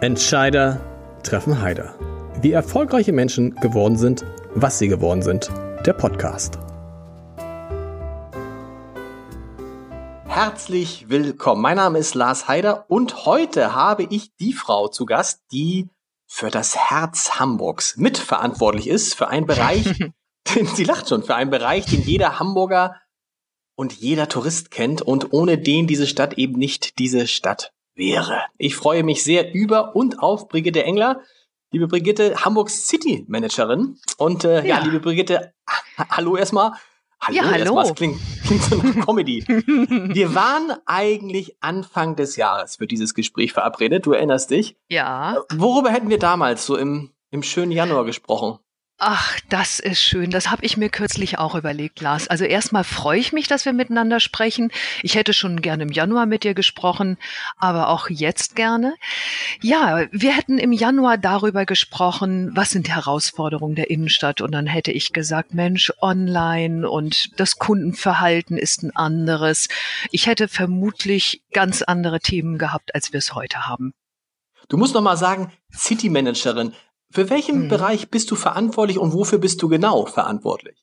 Entscheider treffen Heider. Wie erfolgreiche Menschen geworden sind, was sie geworden sind. Der Podcast. Herzlich willkommen. Mein Name ist Lars Heider und heute habe ich die Frau zu Gast, die für das Herz Hamburgs mitverantwortlich ist, für einen Bereich, sie lacht schon, für einen Bereich, den jeder Hamburger und jeder Tourist kennt und ohne den diese Stadt eben nicht diese Stadt wäre. Ich freue mich sehr über und auf Brigitte Engler, liebe Brigitte, Hamburgs City Managerin. Und äh, ja. ja, liebe Brigitte, hallo erstmal. Hallo, ja, hallo. Erstmal, klingt, klingt so eine Comedy. Wir waren eigentlich Anfang des Jahres für dieses Gespräch verabredet. Du erinnerst dich? Ja. Worüber hätten wir damals so im, im schönen Januar gesprochen? Ach, das ist schön. Das habe ich mir kürzlich auch überlegt, Lars. Also erstmal freue ich mich, dass wir miteinander sprechen. Ich hätte schon gerne im Januar mit dir gesprochen, aber auch jetzt gerne. Ja, wir hätten im Januar darüber gesprochen, was sind die Herausforderungen der Innenstadt. Und dann hätte ich gesagt, Mensch, online und das Kundenverhalten ist ein anderes. Ich hätte vermutlich ganz andere Themen gehabt, als wir es heute haben. Du musst noch mal sagen, City Managerin. Für welchen mhm. Bereich bist du verantwortlich und wofür bist du genau verantwortlich?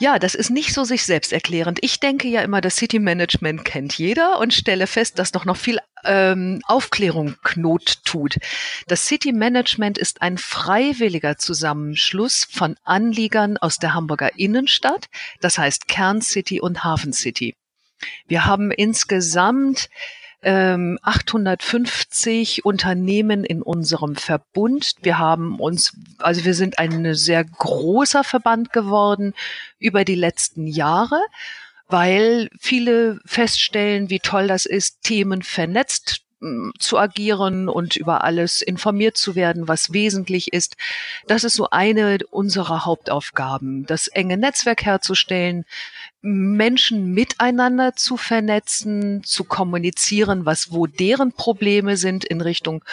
Ja, das ist nicht so sich selbst erklärend. Ich denke ja immer, das City Management kennt jeder und stelle fest, dass doch noch viel ähm, Aufklärung Not tut. Das City Management ist ein freiwilliger Zusammenschluss von Anliegern aus der Hamburger Innenstadt, das heißt Kerncity und Hafencity. Wir haben insgesamt 850 ähm, Unternehmen in unserem Verbund. Wir haben uns, also wir sind ein sehr großer Verband geworden über die letzten Jahre weil viele feststellen, wie toll das ist, Themen vernetzt zu agieren und über alles informiert zu werden, was wesentlich ist. Das ist so eine unserer Hauptaufgaben, das enge Netzwerk herzustellen, Menschen miteinander zu vernetzen, zu kommunizieren, was wo deren Probleme sind in Richtung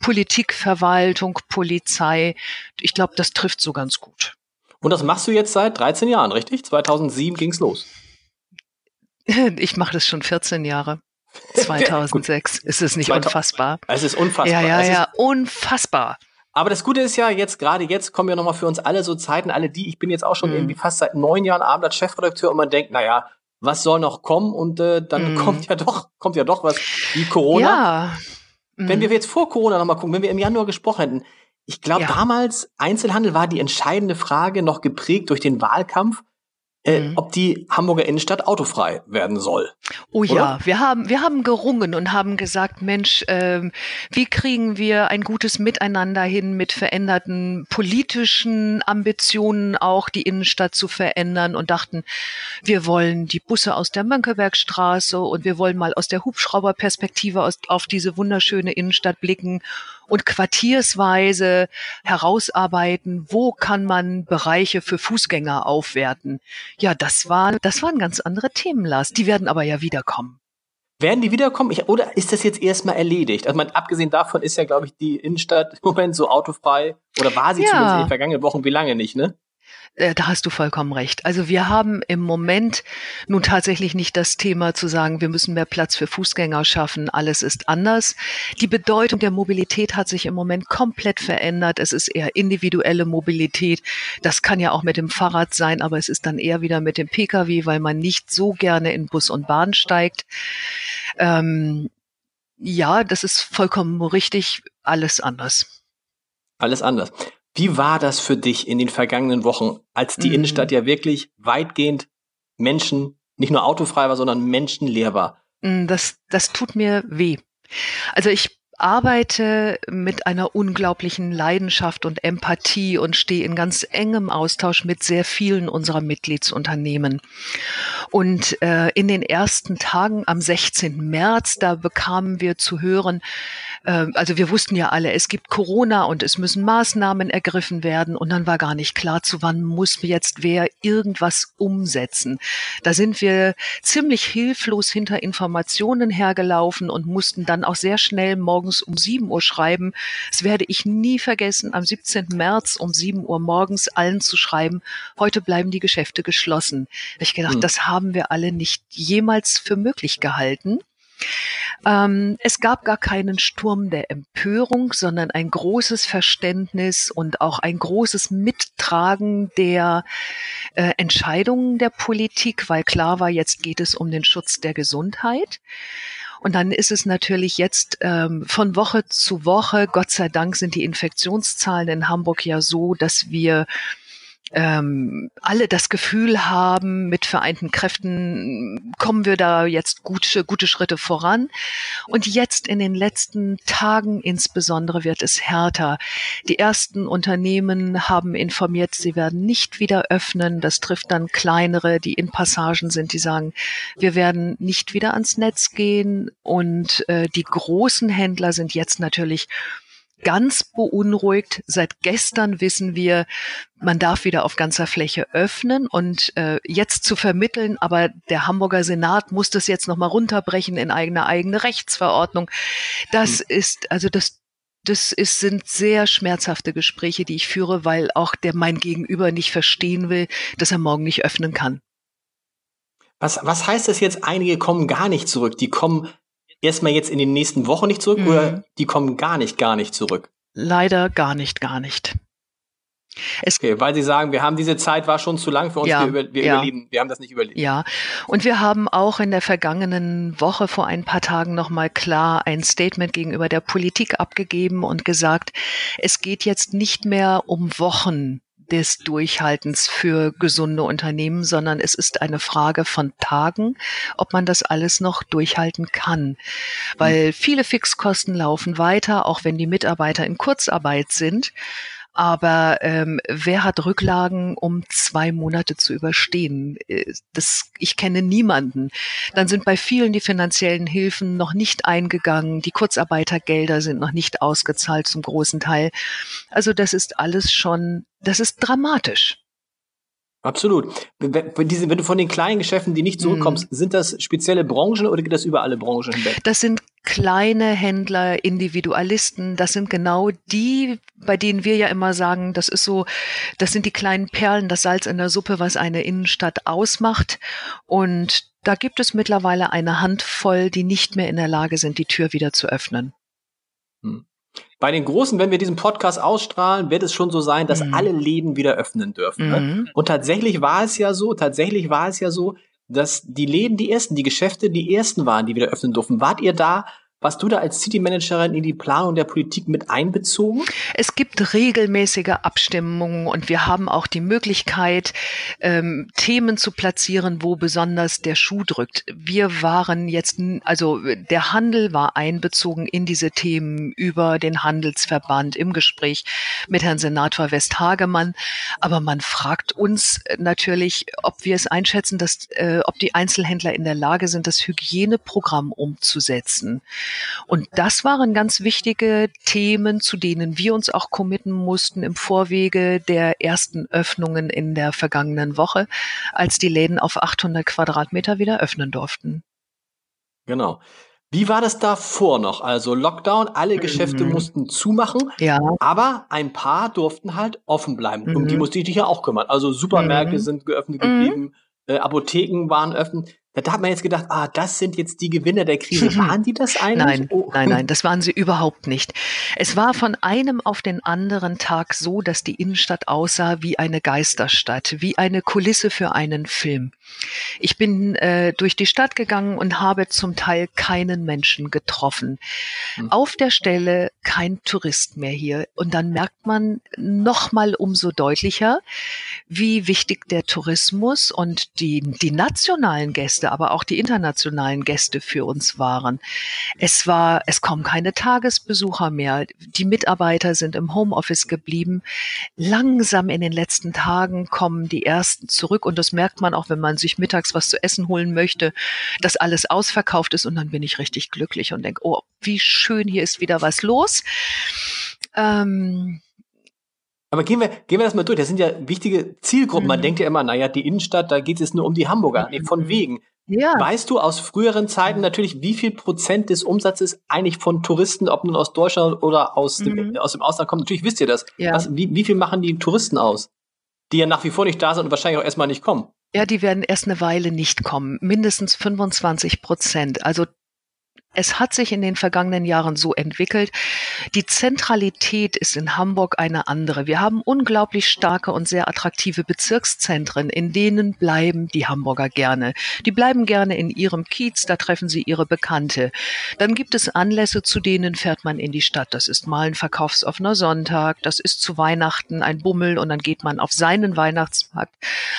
Politik, Verwaltung, Polizei. Ich glaube, das trifft so ganz gut. Und das machst du jetzt seit 13 Jahren, richtig? 2007 ging's los. Ich mache das schon 14 Jahre. 2006. ist es nicht 2000, unfassbar? Es ist unfassbar. Ja, ja, ja, unfassbar. Aber das Gute ist ja jetzt, gerade jetzt kommen ja nochmal für uns alle so Zeiten, alle die, ich bin jetzt auch schon mhm. irgendwie fast seit neun Jahren Abend als Chefredakteur und man denkt, naja, was soll noch kommen? Und äh, dann mhm. kommt ja doch, kommt ja doch was wie Corona. Ja. Mhm. Wenn wir jetzt vor Corona nochmal gucken, wenn wir im Januar gesprochen hätten, ich glaube, ja. damals Einzelhandel war die entscheidende Frage noch geprägt durch den Wahlkampf äh, mhm. ob die Hamburger Innenstadt autofrei werden soll. Oh oder? ja, wir haben, wir haben gerungen und haben gesagt, Mensch, ähm, wie kriegen wir ein gutes Miteinander hin mit veränderten politischen Ambitionen auch die Innenstadt zu verändern und dachten, wir wollen die Busse aus der Mönckebergstraße und wir wollen mal aus der Hubschrauberperspektive aus, auf diese wunderschöne Innenstadt blicken und quartiersweise herausarbeiten, wo kann man Bereiche für Fußgänger aufwerten. Ja, das war, das waren ganz andere Themen, Lars. Die werden aber ja wiederkommen. Werden die wiederkommen? Ich, oder ist das jetzt erstmal erledigt? Also, man, abgesehen davon ist ja, glaube ich, die Innenstadt im Moment so autofrei. Oder war sie ja. zumindest in den vergangenen Wochen? Wie lange nicht, ne? Äh, da hast du vollkommen recht. Also wir haben im Moment nun tatsächlich nicht das Thema zu sagen, wir müssen mehr Platz für Fußgänger schaffen, alles ist anders. Die Bedeutung der Mobilität hat sich im Moment komplett verändert. Es ist eher individuelle Mobilität. Das kann ja auch mit dem Fahrrad sein, aber es ist dann eher wieder mit dem Pkw, weil man nicht so gerne in Bus und Bahn steigt. Ähm, ja, das ist vollkommen richtig. Alles anders. Alles anders. Wie war das für dich in den vergangenen Wochen, als die mhm. Innenstadt ja wirklich weitgehend Menschen, nicht nur autofrei war, sondern menschenleer war? Mm, das, das tut mir weh. Also ich arbeite mit einer unglaublichen Leidenschaft und Empathie und stehe in ganz engem Austausch mit sehr vielen unserer Mitgliedsunternehmen. Und äh, in den ersten Tagen am 16. März, da bekamen wir zu hören, also wir wussten ja alle, es gibt Corona und es müssen Maßnahmen ergriffen werden und dann war gar nicht klar, zu wann muss jetzt wer irgendwas umsetzen. Da sind wir ziemlich hilflos hinter Informationen hergelaufen und mussten dann auch sehr schnell morgens um 7 Uhr schreiben. Das werde ich nie vergessen, am 17. März um 7 Uhr morgens allen zu schreiben, heute bleiben die Geschäfte geschlossen. Ich gedacht, hm. das haben wir alle nicht jemals für möglich gehalten. Ähm, es gab gar keinen Sturm der Empörung, sondern ein großes Verständnis und auch ein großes Mittragen der äh, Entscheidungen der Politik, weil klar war, jetzt geht es um den Schutz der Gesundheit. Und dann ist es natürlich jetzt ähm, von Woche zu Woche, Gott sei Dank sind die Infektionszahlen in Hamburg ja so, dass wir ähm, alle das Gefühl haben, mit vereinten Kräften kommen wir da jetzt gute, gute Schritte voran. Und jetzt in den letzten Tagen insbesondere wird es härter. Die ersten Unternehmen haben informiert, sie werden nicht wieder öffnen. Das trifft dann kleinere, die in Passagen sind, die sagen, wir werden nicht wieder ans Netz gehen. Und äh, die großen Händler sind jetzt natürlich ganz beunruhigt. Seit gestern wissen wir, man darf wieder auf ganzer Fläche öffnen und äh, jetzt zu vermitteln, aber der Hamburger Senat muss das jetzt nochmal runterbrechen in eigene eigene Rechtsverordnung. Das mhm. ist, also das das ist, sind sehr schmerzhafte Gespräche, die ich führe, weil auch der mein Gegenüber nicht verstehen will, dass er morgen nicht öffnen kann. Was, was heißt das jetzt? Einige kommen gar nicht zurück. Die kommen erstmal jetzt in den nächsten Wochen nicht zurück mhm. oder die kommen gar nicht, gar nicht zurück? Leider gar nicht, gar nicht. Es okay, weil Sie sagen, wir haben diese Zeit war schon zu lang für uns, ja, wir, über, wir ja. überleben, wir haben das nicht überlebt. Ja, und wir haben auch in der vergangenen Woche vor ein paar Tagen nochmal klar ein Statement gegenüber der Politik abgegeben und gesagt, es geht jetzt nicht mehr um Wochen, des Durchhaltens für gesunde Unternehmen, sondern es ist eine Frage von Tagen, ob man das alles noch durchhalten kann. Weil viele Fixkosten laufen weiter, auch wenn die Mitarbeiter in Kurzarbeit sind. Aber ähm, wer hat Rücklagen, um zwei Monate zu überstehen? Äh, das, ich kenne niemanden. Dann sind bei vielen die finanziellen Hilfen noch nicht eingegangen. Die Kurzarbeitergelder sind noch nicht ausgezahlt zum großen Teil. Also das ist alles schon, das ist dramatisch. Absolut. Wenn, du von den kleinen Geschäften, die nicht zurückkommst, mm. sind das spezielle Branchen oder geht das über alle Branchen hinweg? Das sind kleine Händler, Individualisten. Das sind genau die, bei denen wir ja immer sagen, das ist so, das sind die kleinen Perlen, das Salz in der Suppe, was eine Innenstadt ausmacht. Und da gibt es mittlerweile eine Handvoll, die nicht mehr in der Lage sind, die Tür wieder zu öffnen. Hm. Bei den Großen, wenn wir diesen Podcast ausstrahlen, wird es schon so sein, dass mhm. alle Läden wieder öffnen dürfen. Ne? Mhm. Und tatsächlich war es ja so, tatsächlich war es ja so, dass die Läden die ersten, die Geschäfte die ersten waren, die wieder öffnen durften. Wart ihr da warst du da als City Managerin in die Planung der Politik mit einbezogen? Es gibt regelmäßige Abstimmungen und wir haben auch die Möglichkeit, ähm, Themen zu platzieren, wo besonders der Schuh drückt. Wir waren jetzt, also der Handel war einbezogen in diese Themen über den Handelsverband im Gespräch mit Herrn Senator Westhagemann. Aber man fragt uns natürlich, ob wir es einschätzen, dass, äh, ob die Einzelhändler in der Lage sind, das Hygieneprogramm umzusetzen. Und das waren ganz wichtige Themen, zu denen wir uns auch committen mussten im Vorwege der ersten Öffnungen in der vergangenen Woche, als die Läden auf 800 Quadratmeter wieder öffnen durften. Genau. Wie war das davor noch? Also Lockdown, alle Geschäfte mhm. mussten zumachen, ja. aber ein paar durften halt offen bleiben. Mhm. Um die musste ich dich ja auch kümmern. Also Supermärkte mhm. sind geöffnet geblieben, äh, Apotheken waren öffnet. Da hat man jetzt gedacht, ah, das sind jetzt die Gewinner der Krise. Waren die das eigentlich? Nein, oh. nein, nein, das waren sie überhaupt nicht. Es war von einem auf den anderen Tag so, dass die Innenstadt aussah wie eine Geisterstadt, wie eine Kulisse für einen Film. Ich bin äh, durch die Stadt gegangen und habe zum Teil keinen Menschen getroffen. Hm. Auf der Stelle kein Tourist mehr hier. Und dann merkt man noch mal umso deutlicher, wie wichtig der Tourismus und die, die nationalen Gäste Gäste, aber auch die internationalen Gäste für uns waren. Es war, es kommen keine Tagesbesucher mehr. Die Mitarbeiter sind im Homeoffice geblieben. Langsam in den letzten Tagen kommen die ersten zurück und das merkt man auch, wenn man sich mittags was zu essen holen möchte, dass alles ausverkauft ist und dann bin ich richtig glücklich und denke, oh, wie schön, hier ist wieder was los. Ähm, aber gehen wir, gehen wir das mal durch. Das sind ja wichtige Zielgruppen. Man mhm. denkt ja immer, naja, die Innenstadt, da geht es nur um die Hamburger. Nee, von mhm. wegen. Ja. Weißt du aus früheren Zeiten natürlich, wie viel Prozent des Umsatzes eigentlich von Touristen, ob nun aus Deutschland oder aus, mhm. dem, aus dem Ausland kommt? Natürlich wisst ihr das. Ja. Was, wie, wie viel machen die Touristen aus? Die ja nach wie vor nicht da sind und wahrscheinlich auch erstmal nicht kommen. Ja, die werden erst eine Weile nicht kommen. Mindestens 25 Prozent. Also es hat sich in den vergangenen Jahren so entwickelt. Die Zentralität ist in Hamburg eine andere. Wir haben unglaublich starke und sehr attraktive Bezirkszentren, in denen bleiben die Hamburger gerne. Die bleiben gerne in ihrem Kiez, da treffen sie ihre Bekannte. Dann gibt es Anlässe, zu denen fährt man in die Stadt. Das ist mal ein verkaufsoffener Sonntag, das ist zu Weihnachten ein Bummel und dann geht man auf seinen Weihnachtsmarkt,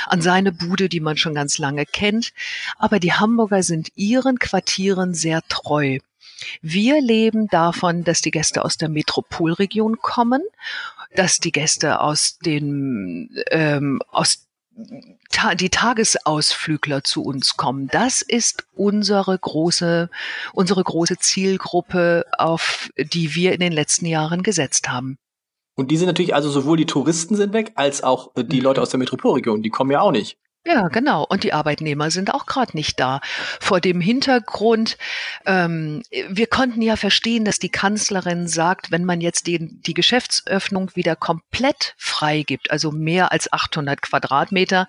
an seine Bude, die man schon ganz lange kennt. Aber die Hamburger sind ihren Quartieren sehr treu. Wir leben davon, dass die Gäste aus der Metropolregion kommen, dass die Gäste aus den ähm, aus ta die Tagesausflügler zu uns kommen. Das ist unsere große unsere große Zielgruppe, auf die wir in den letzten Jahren gesetzt haben. Und die sind natürlich also sowohl die Touristen sind weg, als auch die Leute aus der Metropolregion. Die kommen ja auch nicht. Ja, genau. Und die Arbeitnehmer sind auch gerade nicht da. Vor dem Hintergrund, ähm, wir konnten ja verstehen, dass die Kanzlerin sagt, wenn man jetzt die, die Geschäftsöffnung wieder komplett frei gibt, also mehr als 800 Quadratmeter,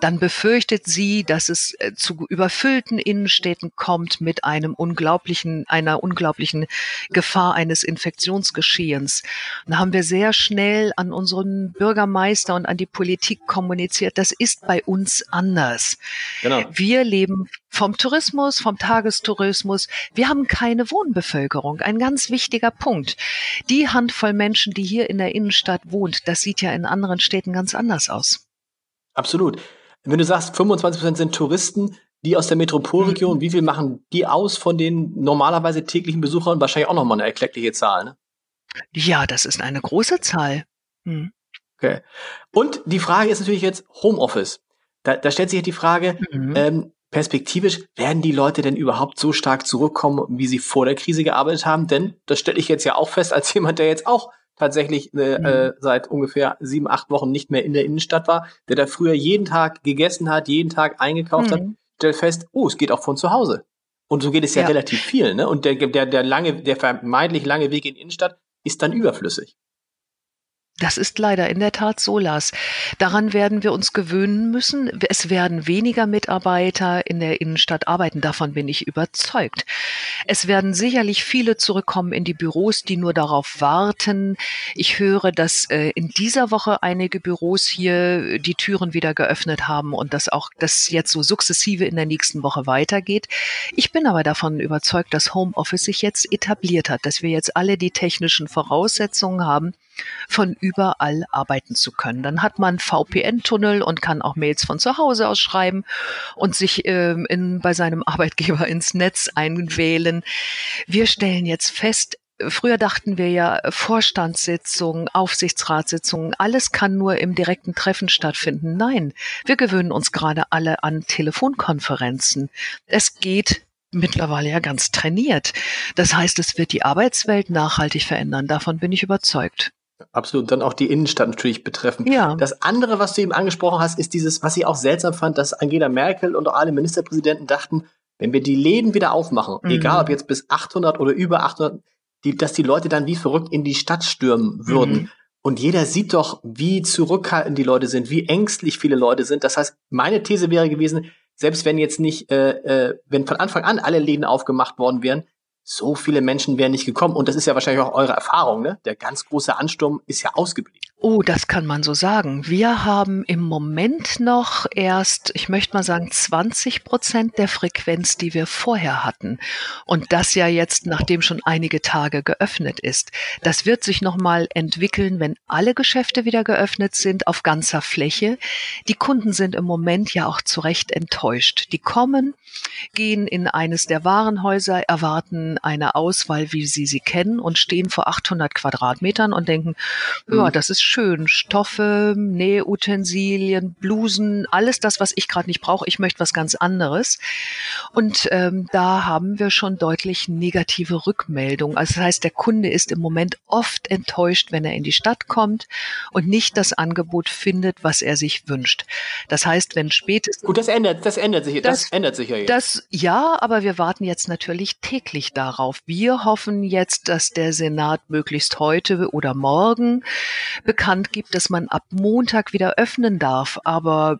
dann befürchtet sie, dass es äh, zu überfüllten Innenstädten kommt mit einem unglaublichen, einer unglaublichen Gefahr eines Infektionsgeschehens. Da haben wir sehr schnell an unseren Bürgermeister und an die Politik kommuniziert. Das ist bei uns ganz anders. Genau. Wir leben vom Tourismus, vom Tagestourismus. Wir haben keine Wohnbevölkerung. Ein ganz wichtiger Punkt. Die Handvoll Menschen, die hier in der Innenstadt wohnt, das sieht ja in anderen Städten ganz anders aus. Absolut. Wenn du sagst, 25 Prozent sind Touristen, die aus der Metropolregion, mhm. wie viel machen die aus von den normalerweise täglichen Besuchern? Wahrscheinlich auch nochmal eine erkleckliche Zahl, ne? Ja, das ist eine große Zahl. Hm. Okay. Und die Frage ist natürlich jetzt Homeoffice. Da, da stellt sich halt die Frage, mhm. ähm, perspektivisch, werden die Leute denn überhaupt so stark zurückkommen, wie sie vor der Krise gearbeitet haben? Denn das stelle ich jetzt ja auch fest, als jemand, der jetzt auch tatsächlich äh, mhm. äh, seit ungefähr sieben, acht Wochen nicht mehr in der Innenstadt war, der da früher jeden Tag gegessen hat, jeden Tag eingekauft mhm. hat, stellt fest, oh, es geht auch von zu Hause. Und so geht es ja, ja. relativ viel, ne? Und der, der, der lange, der vermeintlich lange Weg in die Innenstadt ist dann überflüssig. Das ist leider in der Tat so, Lars. Daran werden wir uns gewöhnen müssen. Es werden weniger Mitarbeiter in der Innenstadt arbeiten. Davon bin ich überzeugt. Es werden sicherlich viele zurückkommen in die Büros, die nur darauf warten. Ich höre, dass äh, in dieser Woche einige Büros hier die Türen wieder geöffnet haben und dass auch das jetzt so sukzessive in der nächsten Woche weitergeht. Ich bin aber davon überzeugt, dass Homeoffice sich jetzt etabliert hat, dass wir jetzt alle die technischen Voraussetzungen haben, von überall arbeiten zu können. Dann hat man VPN-Tunnel und kann auch Mails von zu Hause aus schreiben und sich ähm, in, bei seinem Arbeitgeber ins Netz einwählen. Wir stellen jetzt fest, Früher dachten wir ja, Vorstandssitzungen, Aufsichtsratssitzungen, alles kann nur im direkten Treffen stattfinden. Nein, wir gewöhnen uns gerade alle an Telefonkonferenzen. Es geht mittlerweile ja ganz trainiert. Das heißt, es wird die Arbeitswelt nachhaltig verändern. Davon bin ich überzeugt. Absolut. Dann auch die Innenstadt natürlich betreffen. Ja. Das andere, was du eben angesprochen hast, ist dieses, was ich auch seltsam fand, dass Angela Merkel und auch alle Ministerpräsidenten dachten, wenn wir die Läden wieder aufmachen, mhm. egal ob jetzt bis 800 oder über 800, die, dass die Leute dann wie verrückt in die Stadt stürmen würden. Mhm. Und jeder sieht doch, wie zurückhaltend die Leute sind, wie ängstlich viele Leute sind. Das heißt, meine These wäre gewesen, selbst wenn jetzt nicht, äh, äh, wenn von Anfang an alle Läden aufgemacht worden wären, so viele Menschen wären nicht gekommen. Und das ist ja wahrscheinlich auch eure Erfahrung, ne? Der ganz große Ansturm ist ja ausgeblieben. Oh, das kann man so sagen. Wir haben im Moment noch erst, ich möchte mal sagen, 20 Prozent der Frequenz, die wir vorher hatten. Und das ja jetzt, nachdem schon einige Tage geöffnet ist. Das wird sich nochmal entwickeln, wenn alle Geschäfte wieder geöffnet sind auf ganzer Fläche. Die Kunden sind im Moment ja auch zu Recht enttäuscht. Die kommen, gehen in eines der Warenhäuser, erwarten eine Auswahl, wie sie sie kennen und stehen vor 800 Quadratmetern und denken, ja, mhm. das ist schön. Stoffe, Nähutensilien, Blusen, alles das, was ich gerade nicht brauche. Ich möchte was ganz anderes. Und ähm, da haben wir schon deutlich negative Rückmeldungen. Also das heißt, der Kunde ist im Moment oft enttäuscht, wenn er in die Stadt kommt und nicht das Angebot findet, was er sich wünscht. Das heißt, wenn spätestens gut, das ändert, das ändert sich, das, das ändert sich ja. Das ja, aber wir warten jetzt natürlich täglich darauf. Wir hoffen jetzt, dass der Senat möglichst heute oder morgen bekannt gibt, dass man ab Montag wieder öffnen darf. Aber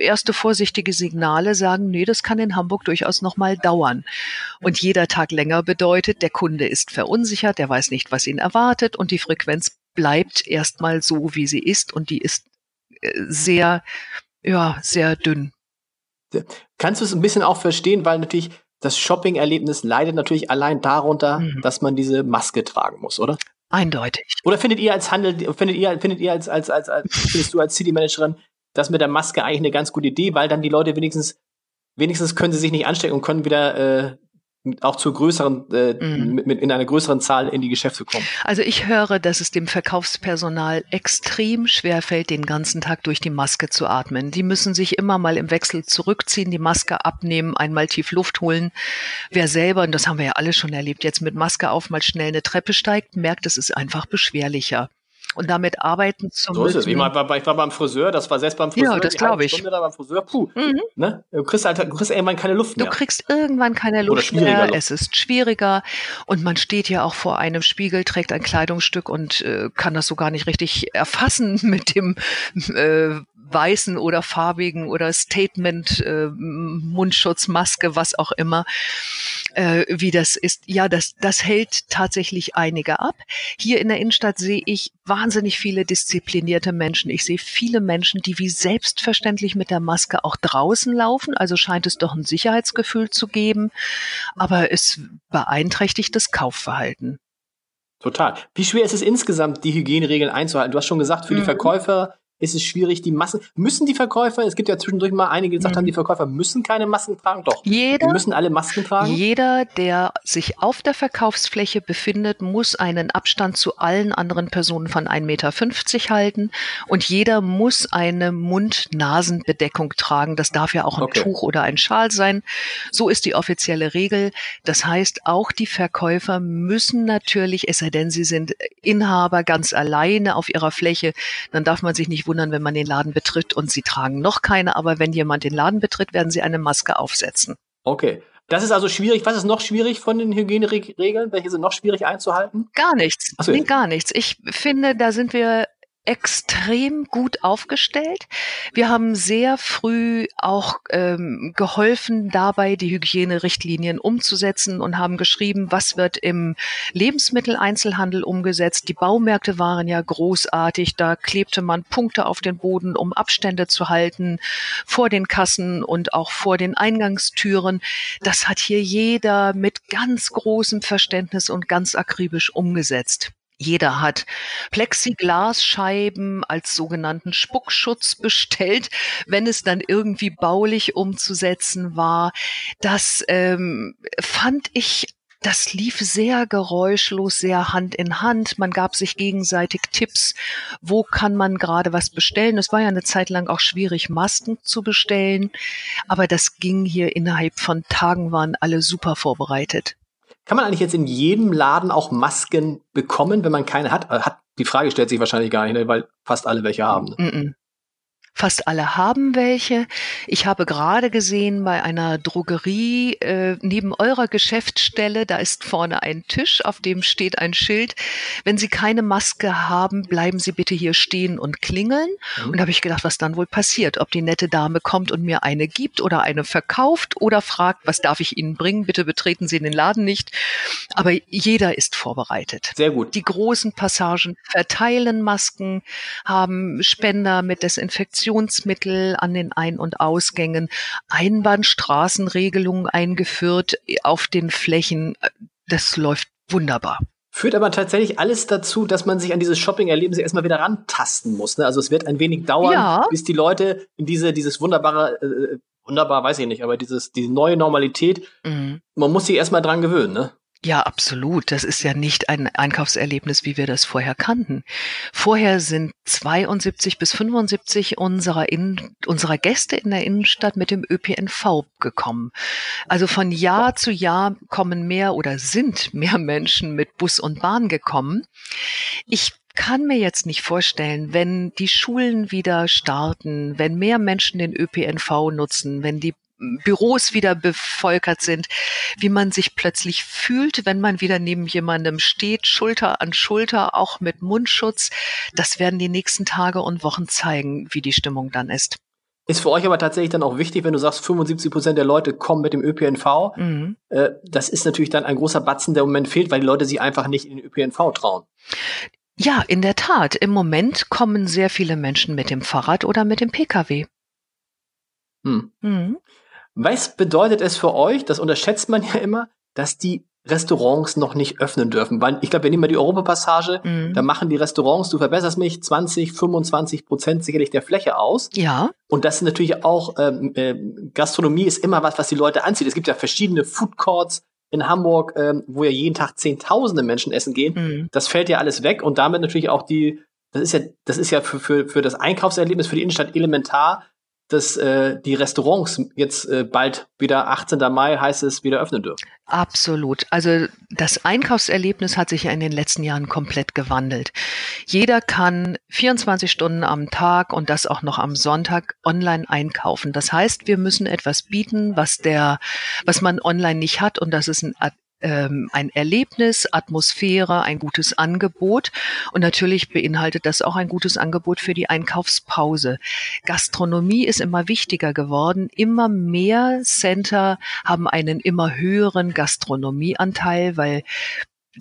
erste vorsichtige Signale sagen, nee, das kann in Hamburg durchaus noch mal dauern. Und jeder Tag länger bedeutet, der Kunde ist verunsichert, der weiß nicht, was ihn erwartet und die Frequenz bleibt erstmal so, wie sie ist und die ist äh, sehr, ja, sehr dünn. Kannst du es ein bisschen auch verstehen, weil natürlich das Shopping-Erlebnis leidet natürlich allein darunter, mhm. dass man diese Maske tragen muss, oder? Eindeutig. Oder findet ihr als Handel, findet ihr, findet ihr als, als, als, als findest du als City Managerin das mit der Maske eigentlich eine ganz gute Idee, weil dann die Leute wenigstens, wenigstens können sie sich nicht anstecken und können wieder äh, auch zu größeren, äh, mit, mit in einer größeren Zahl in die Geschäfte kommen. Also ich höre, dass es dem Verkaufspersonal extrem schwer fällt, den ganzen Tag durch die Maske zu atmen. Die müssen sich immer mal im Wechsel zurückziehen, die Maske abnehmen, einmal tief Luft holen. Wer selber, und das haben wir ja alle schon erlebt, jetzt mit Maske auf mal schnell eine Treppe steigt, merkt, es ist einfach beschwerlicher und damit arbeiten zu so müssen. So ist es. Ich, mein, ich war beim Friseur, das war selbst beim Friseur. Ja, das glaube ich. Stunde da beim Friseur, puh, mhm. ne? Du kriegst halt, du kriegst irgendwann keine Luft mehr. Du kriegst irgendwann keine Luft mehr. Luft. Es ist schwieriger und man steht ja auch vor einem Spiegel, trägt ein Kleidungsstück und äh, kann das so gar nicht richtig erfassen mit dem äh, weißen oder farbigen oder Statement, äh, Mundschutz, Maske, was auch immer, äh, wie das ist. Ja, das, das hält tatsächlich einige ab. Hier in der Innenstadt sehe ich wahnsinnig viele disziplinierte Menschen. Ich sehe viele Menschen, die wie selbstverständlich mit der Maske auch draußen laufen. Also scheint es doch ein Sicherheitsgefühl zu geben. Aber es beeinträchtigt das Kaufverhalten. Total. Wie schwer ist es insgesamt, die Hygieneregeln einzuhalten? Du hast schon gesagt, für die mhm. Verkäufer ist es schwierig, die Massen. Müssen die Verkäufer, es gibt ja zwischendurch mal einige, die gesagt mhm. haben, die Verkäufer müssen keine Masken tragen. Doch. Jeder, die müssen alle Masken tragen. Jeder, der sich auf der Verkaufsfläche befindet, muss einen Abstand zu allen anderen Personen von 1,50 Meter halten. Und jeder muss eine Mund-Nasen-Bedeckung tragen. Das darf ja auch ein okay. Tuch oder ein Schal sein. So ist die offizielle Regel. Das heißt, auch die Verkäufer müssen natürlich, es sei denn, sie sind Inhaber ganz alleine auf ihrer Fläche, dann darf man sich nicht wundern, wenn man den Laden betritt und sie tragen noch keine, aber wenn jemand den Laden betritt, werden sie eine Maske aufsetzen. Okay. Das ist also schwierig. Was ist noch schwierig von den Hygieneregeln? Welche sind noch schwierig einzuhalten? Gar nichts. So, nee, gar nichts. Ich finde, da sind wir extrem gut aufgestellt. Wir haben sehr früh auch ähm, geholfen, dabei die Hygienerichtlinien umzusetzen und haben geschrieben, was wird im Lebensmitteleinzelhandel umgesetzt. Die Baumärkte waren ja großartig. Da klebte man Punkte auf den Boden, um Abstände zu halten vor den Kassen und auch vor den Eingangstüren. Das hat hier jeder mit ganz großem Verständnis und ganz akribisch umgesetzt. Jeder hat Plexiglasscheiben als sogenannten Spuckschutz bestellt, wenn es dann irgendwie baulich umzusetzen war. Das ähm, fand ich das lief sehr geräuschlos, sehr Hand in Hand. Man gab sich gegenseitig Tipps, wo kann man gerade was bestellen. Es war ja eine Zeit lang auch schwierig, Masken zu bestellen, aber das ging hier innerhalb von Tagen, waren alle super vorbereitet. Kann man eigentlich jetzt in jedem Laden auch Masken bekommen, wenn man keine hat? Äh, hat die Frage stellt sich wahrscheinlich gar nicht, ne, weil fast alle welche haben. Ne? Fast alle haben welche. Ich habe gerade gesehen bei einer Drogerie äh, neben eurer Geschäftsstelle, da ist vorne ein Tisch, auf dem steht ein Schild. Wenn Sie keine Maske haben, bleiben Sie bitte hier stehen und klingeln. Mhm. Und da habe ich gedacht, was dann wohl passiert, ob die nette Dame kommt und mir eine gibt oder eine verkauft oder fragt, was darf ich Ihnen bringen? Bitte betreten Sie den Laden nicht. Aber jeder ist vorbereitet. Sehr gut. Die großen Passagen verteilen Masken, haben Spender mit Desinfektion Desinfektionsmittel an den Ein- und Ausgängen, Einbahnstraßenregelungen eingeführt auf den Flächen. Das läuft wunderbar. Führt aber tatsächlich alles dazu, dass man sich an dieses Shopping-Erlebnis erstmal wieder rantasten muss. Ne? Also es wird ein wenig dauern, ja. bis die Leute in diese, dieses wunderbare, äh, wunderbar weiß ich nicht, aber dieses, diese neue Normalität, mhm. man muss sich erstmal dran gewöhnen, ne? Ja, absolut. Das ist ja nicht ein Einkaufserlebnis, wie wir das vorher kannten. Vorher sind 72 bis 75 unserer, in, unserer Gäste in der Innenstadt mit dem ÖPNV gekommen. Also von Jahr zu Jahr kommen mehr oder sind mehr Menschen mit Bus und Bahn gekommen. Ich kann mir jetzt nicht vorstellen, wenn die Schulen wieder starten, wenn mehr Menschen den ÖPNV nutzen, wenn die Büros wieder bevölkert sind, wie man sich plötzlich fühlt, wenn man wieder neben jemandem steht, Schulter an Schulter, auch mit Mundschutz. Das werden die nächsten Tage und Wochen zeigen, wie die Stimmung dann ist. Ist für euch aber tatsächlich dann auch wichtig, wenn du sagst, 75 Prozent der Leute kommen mit dem ÖPNV. Mhm. Äh, das ist natürlich dann ein großer Batzen, der im Moment fehlt, weil die Leute sich einfach nicht in den ÖPNV trauen. Ja, in der Tat. Im Moment kommen sehr viele Menschen mit dem Fahrrad oder mit dem Pkw. Hm. Mhm. Was bedeutet es für euch, das unterschätzt man ja immer, dass die Restaurants noch nicht öffnen dürfen. Weil ich glaube, wir nehmen mal die Europapassage, mhm. da machen die Restaurants, du verbesserst mich, 20, 25 Prozent sicherlich der Fläche aus. Ja. Und das ist natürlich auch, ähm, äh, Gastronomie ist immer was, was die Leute anzieht. Es gibt ja verschiedene Food Courts in Hamburg, ähm, wo ja jeden Tag Zehntausende Menschen essen gehen. Mhm. Das fällt ja alles weg und damit natürlich auch die, das ist ja, das ist ja für, für, für das Einkaufserlebnis, für die Innenstadt elementar, dass äh, die Restaurants jetzt äh, bald wieder 18. Mai heißt es wieder öffnen dürfen. Absolut. Also das Einkaufserlebnis hat sich ja in den letzten Jahren komplett gewandelt. Jeder kann 24 Stunden am Tag und das auch noch am Sonntag online einkaufen. Das heißt, wir müssen etwas bieten, was der, was man online nicht hat und das ist ein ähm, ein Erlebnis, Atmosphäre, ein gutes Angebot. Und natürlich beinhaltet das auch ein gutes Angebot für die Einkaufspause. Gastronomie ist immer wichtiger geworden. Immer mehr Center haben einen immer höheren Gastronomieanteil, weil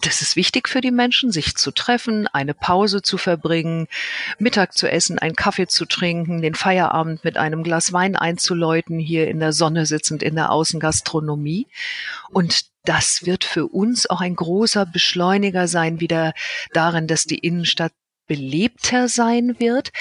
das ist wichtig für die Menschen, sich zu treffen, eine Pause zu verbringen, Mittag zu essen, einen Kaffee zu trinken, den Feierabend mit einem Glas Wein einzuläuten, hier in der Sonne sitzend in der Außengastronomie. Und das wird für uns auch ein großer Beschleuniger sein, wieder darin, dass die Innenstadt belebter sein wird.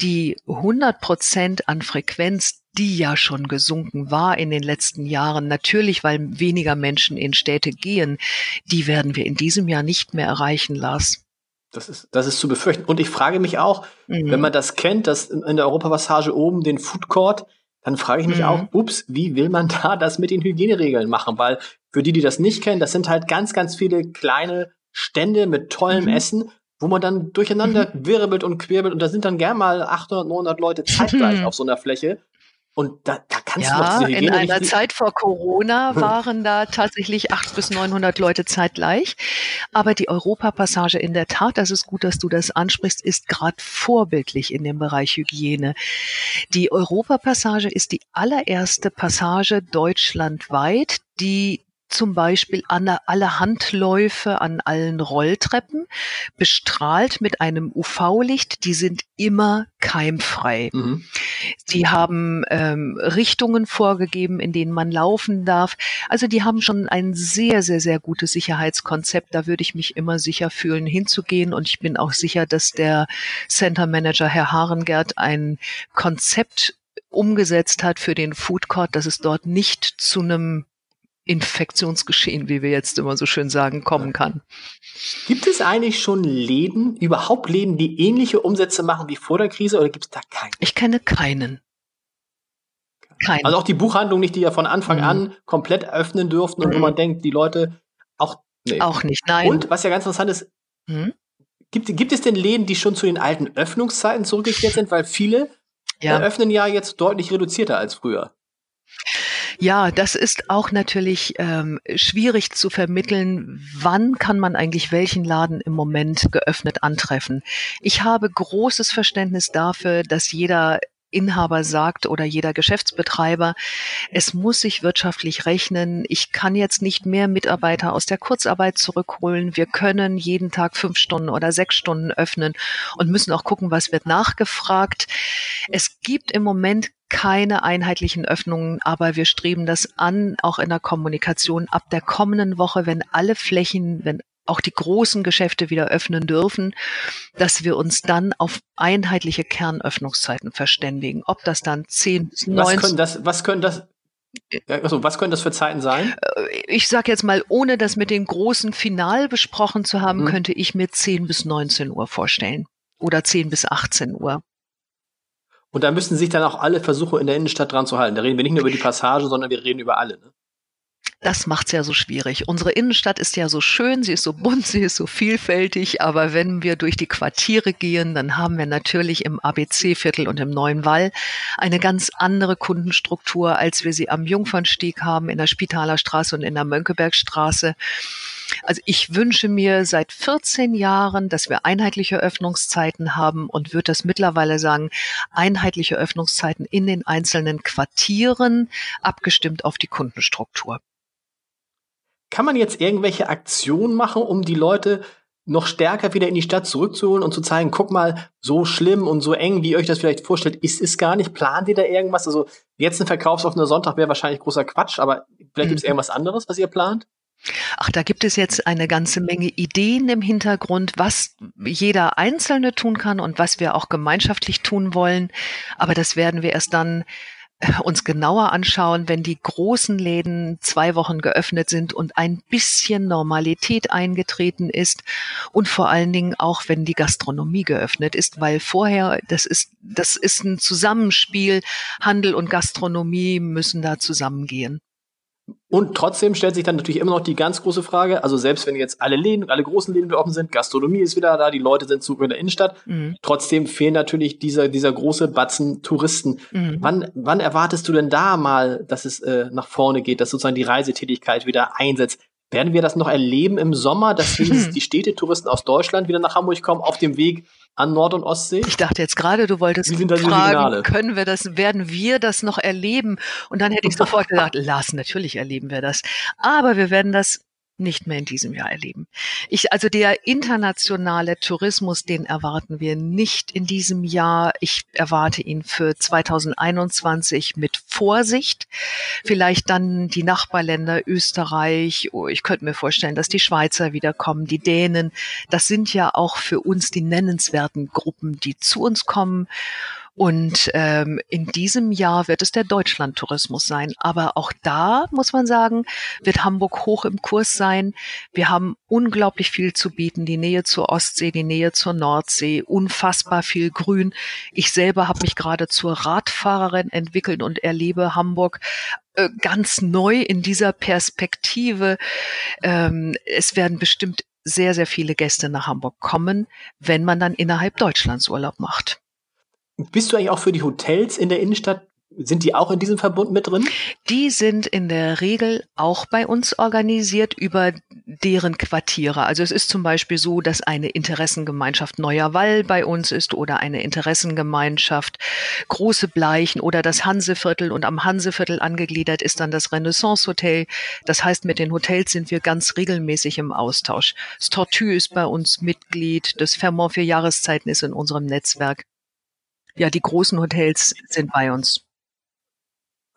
Die 100 Prozent an Frequenz, die ja schon gesunken war in den letzten Jahren, natürlich weil weniger Menschen in Städte gehen, die werden wir in diesem Jahr nicht mehr erreichen, Lars. Das ist, das ist zu befürchten. Und ich frage mich auch, mhm. wenn man das kennt, dass in der Europapassage oben den Food Court, dann frage ich mich mhm. auch, ups, wie will man da das mit den Hygieneregeln machen? Weil für die, die das nicht kennen, das sind halt ganz, ganz viele kleine Stände mit tollem mhm. Essen, wo man dann durcheinander mhm. wirbelt und querbelt und da sind dann gern mal 800, 900 Leute zeitgleich auf so einer Fläche. Und da, da kannst ja, du noch in einer Zeit vor Corona waren da tatsächlich 800 bis 900 Leute zeitgleich. Aber die Europapassage in der Tat, das ist gut, dass du das ansprichst, ist gerade vorbildlich in dem Bereich Hygiene. Die Europapassage ist die allererste Passage deutschlandweit, die zum Beispiel an alle Handläufe an allen Rolltreppen bestrahlt mit einem UV-Licht. Die sind immer keimfrei. Mhm. Sie haben ähm, Richtungen vorgegeben, in denen man laufen darf. Also die haben schon ein sehr, sehr, sehr gutes Sicherheitskonzept. Da würde ich mich immer sicher fühlen, hinzugehen. Und ich bin auch sicher, dass der Center Manager Herr Harengert ein Konzept umgesetzt hat für den Food Court, dass es dort nicht zu einem Infektionsgeschehen, wie wir jetzt immer so schön sagen, kommen kann. Gibt es eigentlich schon Läden, überhaupt Läden, die ähnliche Umsätze machen wie vor der Krise oder gibt es da keinen? Ich kenne keinen. Keinen. Also auch die Buchhandlung nicht, die ja von Anfang mhm. an komplett öffnen dürften und mhm. wo man denkt, die Leute auch nee. Auch nicht, nein. Und was ja ganz interessant ist, mhm. gibt, gibt es denn Läden, die schon zu den alten Öffnungszeiten zurückgekehrt sind, weil viele ja. eröffnen ja jetzt deutlich reduzierter als früher. Ja, das ist auch natürlich ähm, schwierig zu vermitteln. Wann kann man eigentlich welchen Laden im Moment geöffnet antreffen? Ich habe großes Verständnis dafür, dass jeder Inhaber sagt oder jeder Geschäftsbetreiber, es muss sich wirtschaftlich rechnen. Ich kann jetzt nicht mehr Mitarbeiter aus der Kurzarbeit zurückholen. Wir können jeden Tag fünf Stunden oder sechs Stunden öffnen und müssen auch gucken, was wird nachgefragt. Es gibt im Moment keine einheitlichen Öffnungen, aber wir streben das an, auch in der Kommunikation ab der kommenden Woche, wenn alle Flächen, wenn auch die großen Geschäfte wieder öffnen dürfen, dass wir uns dann auf einheitliche Kernöffnungszeiten verständigen. Ob das dann 10 bis 19... Was können das, was können das, also, was können das für Zeiten sein? Äh, ich sage jetzt mal, ohne das mit den großen Final besprochen zu haben, hm. könnte ich mir 10 bis 19 Uhr vorstellen. Oder 10 bis 18 Uhr. Und da müssen sich dann auch alle versuchen, in der Innenstadt dran zu halten. Da reden wir nicht nur über die Passage, sondern wir reden über alle. Ne? Das macht's ja so schwierig. Unsere Innenstadt ist ja so schön, sie ist so bunt, sie ist so vielfältig, aber wenn wir durch die Quartiere gehen, dann haben wir natürlich im ABC-Viertel und im Neuen Wall eine ganz andere Kundenstruktur, als wir sie am Jungfernstieg haben, in der Spitaler Straße und in der Mönckebergstraße. Also ich wünsche mir seit 14 Jahren, dass wir einheitliche Öffnungszeiten haben und würde das mittlerweile sagen, einheitliche Öffnungszeiten in den einzelnen Quartieren, abgestimmt auf die Kundenstruktur. Kann man jetzt irgendwelche Aktionen machen, um die Leute noch stärker wieder in die Stadt zurückzuholen und zu zeigen, guck mal, so schlimm und so eng, wie ihr euch das vielleicht vorstellt, ist es gar nicht. Plant ihr da irgendwas? Also jetzt ein verkaufsoffener Sonntag wäre wahrscheinlich großer Quatsch, aber vielleicht gibt es mhm. irgendwas anderes, was ihr plant? Ach, da gibt es jetzt eine ganze Menge Ideen im Hintergrund, was jeder Einzelne tun kann und was wir auch gemeinschaftlich tun wollen. Aber das werden wir erst dann uns genauer anschauen, wenn die großen Läden zwei Wochen geöffnet sind und ein bisschen Normalität eingetreten ist und vor allen Dingen auch, wenn die Gastronomie geöffnet ist, weil vorher, das ist, das ist ein Zusammenspiel, Handel und Gastronomie müssen da zusammengehen. Und trotzdem stellt sich dann natürlich immer noch die ganz große Frage, also selbst wenn jetzt alle Läden, alle großen Läden offen sind, Gastronomie ist wieder da, die Leute sind zurück in der Innenstadt, mhm. trotzdem fehlen natürlich dieser, dieser große Batzen Touristen. Mhm. Wann, wann erwartest du denn da mal, dass es äh, nach vorne geht, dass sozusagen die Reisetätigkeit wieder einsetzt? Werden wir das noch erleben im Sommer, dass die Städtetouristen aus Deutschland wieder nach Hamburg kommen auf dem Weg an Nord- und Ostsee? Ich dachte jetzt gerade, du wolltest fragen, können wir das, werden wir das noch erleben? Und dann hätte ich sofort gesagt, Lars, natürlich erleben wir das. Aber wir werden das nicht mehr in diesem Jahr erleben. Ich, also der internationale Tourismus, den erwarten wir nicht in diesem Jahr. Ich erwarte ihn für 2021 mit Vorsicht. Vielleicht dann die Nachbarländer Österreich. Oh, ich könnte mir vorstellen, dass die Schweizer wiederkommen, die Dänen. Das sind ja auch für uns die nennenswerten Gruppen, die zu uns kommen. Und ähm, in diesem Jahr wird es der Deutschlandtourismus sein. Aber auch da muss man sagen, wird Hamburg hoch im Kurs sein. Wir haben unglaublich viel zu bieten. Die Nähe zur Ostsee, die Nähe zur Nordsee, unfassbar viel Grün. Ich selber habe mich gerade zur Radfahrerin entwickelt und erlebe Hamburg äh, ganz neu in dieser Perspektive. Ähm, es werden bestimmt sehr, sehr viele Gäste nach Hamburg kommen, wenn man dann innerhalb Deutschlands Urlaub macht. Bist du eigentlich auch für die Hotels in der Innenstadt sind die auch in diesem Verbund mit drin? Die sind in der Regel auch bei uns organisiert über deren Quartiere. Also es ist zum Beispiel so, dass eine Interessengemeinschaft Neuer Wall bei uns ist oder eine Interessengemeinschaft Große Bleichen oder das Hanseviertel und am Hanseviertel angegliedert ist dann das Renaissance Hotel. Das heißt, mit den Hotels sind wir ganz regelmäßig im Austausch. Das Tortue ist bei uns Mitglied, das Fermont für Jahreszeiten ist in unserem Netzwerk ja, die großen Hotels sind bei uns.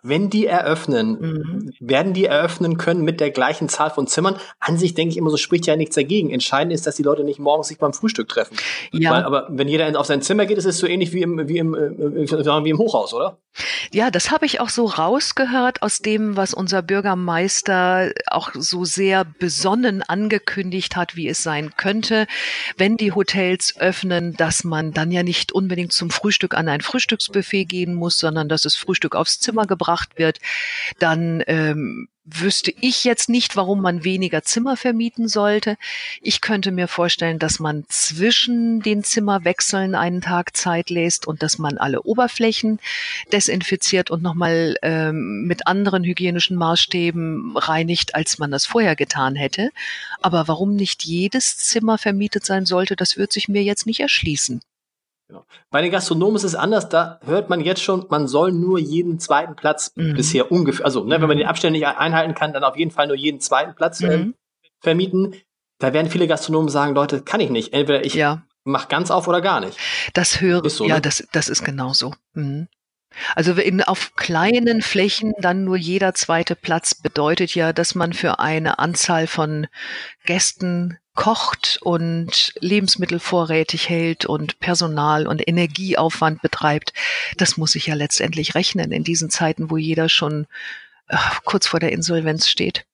Wenn die eröffnen, mhm. werden die eröffnen können mit der gleichen Zahl von Zimmern? An sich denke ich immer, so spricht ja nichts dagegen. Entscheidend ist, dass die Leute nicht morgens sich beim Frühstück treffen. Ja. Weil, aber wenn jeder auf sein Zimmer geht, ist es so ähnlich wie im, wie im, äh, wie im Hochhaus, oder? Ja, das habe ich auch so rausgehört aus dem, was unser Bürgermeister auch so sehr besonnen angekündigt hat, wie es sein könnte, wenn die Hotels öffnen, dass man dann ja nicht unbedingt zum Frühstück an ein Frühstücksbuffet gehen muss, sondern dass das Frühstück aufs Zimmer gebracht wird. Dann ähm, wüsste ich jetzt nicht, warum man weniger Zimmer vermieten sollte. Ich könnte mir vorstellen, dass man zwischen den Zimmerwechseln einen Tag Zeit lässt und dass man alle Oberflächen desinfiziert und nochmal ähm, mit anderen hygienischen Maßstäben reinigt, als man das vorher getan hätte. Aber warum nicht jedes Zimmer vermietet sein sollte, das wird sich mir jetzt nicht erschließen. Genau. Bei den Gastronomen ist es anders, da hört man jetzt schon, man soll nur jeden zweiten Platz mhm. bisher ungefähr, also ne, wenn man den Abstand nicht einhalten kann, dann auf jeden Fall nur jeden zweiten Platz äh, mhm. vermieten. Da werden viele Gastronomen sagen, Leute, kann ich nicht. Entweder ich ja. mach ganz auf oder gar nicht. Das höre ich. So, ja, ne? das, das ist genauso. Mhm. Also in, auf kleinen Flächen dann nur jeder zweite Platz bedeutet ja, dass man für eine Anzahl von Gästen kocht und Lebensmittel vorrätig hält und Personal und Energieaufwand betreibt. Das muss sich ja letztendlich rechnen in diesen Zeiten, wo jeder schon äh, kurz vor der Insolvenz steht.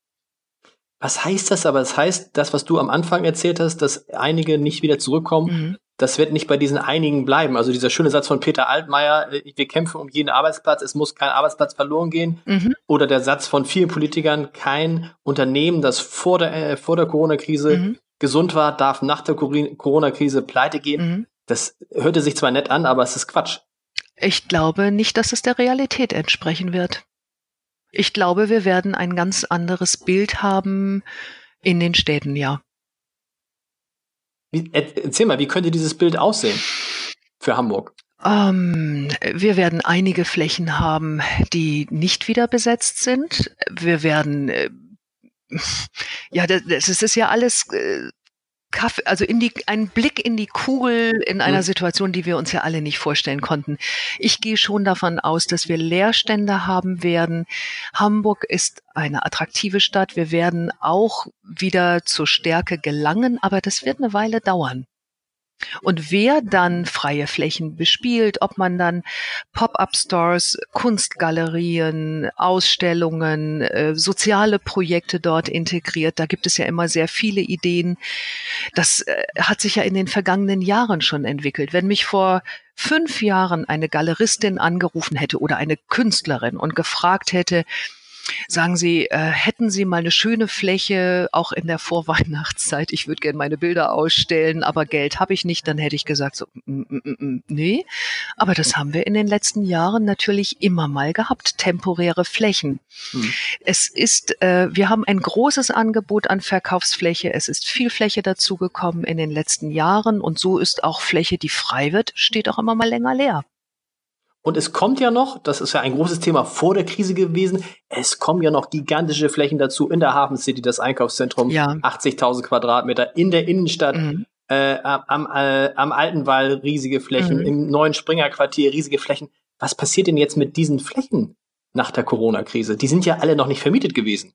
Was heißt das aber? Das heißt, das, was du am Anfang erzählt hast, dass einige nicht wieder zurückkommen, mhm das wird nicht bei diesen einigen bleiben. Also dieser schöne Satz von Peter Altmaier, äh, wir kämpfen um jeden Arbeitsplatz, es muss kein Arbeitsplatz verloren gehen. Mhm. Oder der Satz von vielen Politikern, kein Unternehmen, das vor der, äh, vor der Corona-Krise mhm. Gesund war, darf nach der Corona-Krise pleite gehen. Mhm. Das hörte sich zwar nett an, aber es ist Quatsch. Ich glaube nicht, dass es der Realität entsprechen wird. Ich glaube, wir werden ein ganz anderes Bild haben In den Städten, ja. Wie, erzähl mal, wie könnte dieses Bild aussehen für Hamburg? Ähm, wir werden einige Flächen haben, die nicht wieder besetzt sind. Wir werden äh, ja, das, das ist ja alles äh, Kaffee, also in die, ein Blick in die Kugel in einer mhm. Situation, die wir uns ja alle nicht vorstellen konnten. Ich gehe schon davon aus, dass wir Leerstände haben werden. Hamburg ist eine attraktive Stadt. Wir werden auch wieder zur Stärke gelangen, aber das wird eine Weile dauern. Und wer dann freie Flächen bespielt, ob man dann Pop-up-Stores, Kunstgalerien, Ausstellungen, äh, soziale Projekte dort integriert, da gibt es ja immer sehr viele Ideen. Das äh, hat sich ja in den vergangenen Jahren schon entwickelt. Wenn mich vor fünf Jahren eine Galeristin angerufen hätte oder eine Künstlerin und gefragt hätte, Sagen Sie, äh, hätten Sie mal eine schöne Fläche, auch in der Vorweihnachtszeit? Ich würde gerne meine Bilder ausstellen, aber Geld habe ich nicht. Dann hätte ich gesagt, so, mm, mm, mm, nee. Aber das haben wir in den letzten Jahren natürlich immer mal gehabt, temporäre Flächen. Hm. Es ist, äh, wir haben ein großes Angebot an Verkaufsfläche. Es ist viel Fläche dazugekommen in den letzten Jahren und so ist auch Fläche, die frei wird, steht auch immer mal länger leer. Und es kommt ja noch, das ist ja ein großes Thema vor der Krise gewesen, es kommen ja noch gigantische Flächen dazu in der Hafen City, das Einkaufszentrum, ja. 80.000 Quadratmeter, in der Innenstadt, mhm. äh, am, äh, am Alten Wall riesige Flächen, mhm. im neuen Springerquartier riesige Flächen. Was passiert denn jetzt mit diesen Flächen nach der Corona-Krise? Die sind ja alle noch nicht vermietet gewesen.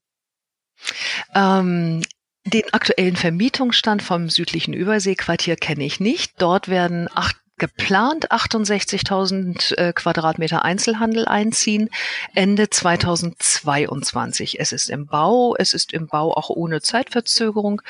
Ähm, den aktuellen Vermietungsstand vom südlichen Überseequartier kenne ich nicht. Dort werden acht geplant 68.000 äh, Quadratmeter Einzelhandel einziehen, Ende 2022. Es ist im Bau, es ist im Bau auch ohne Zeitverzögerung,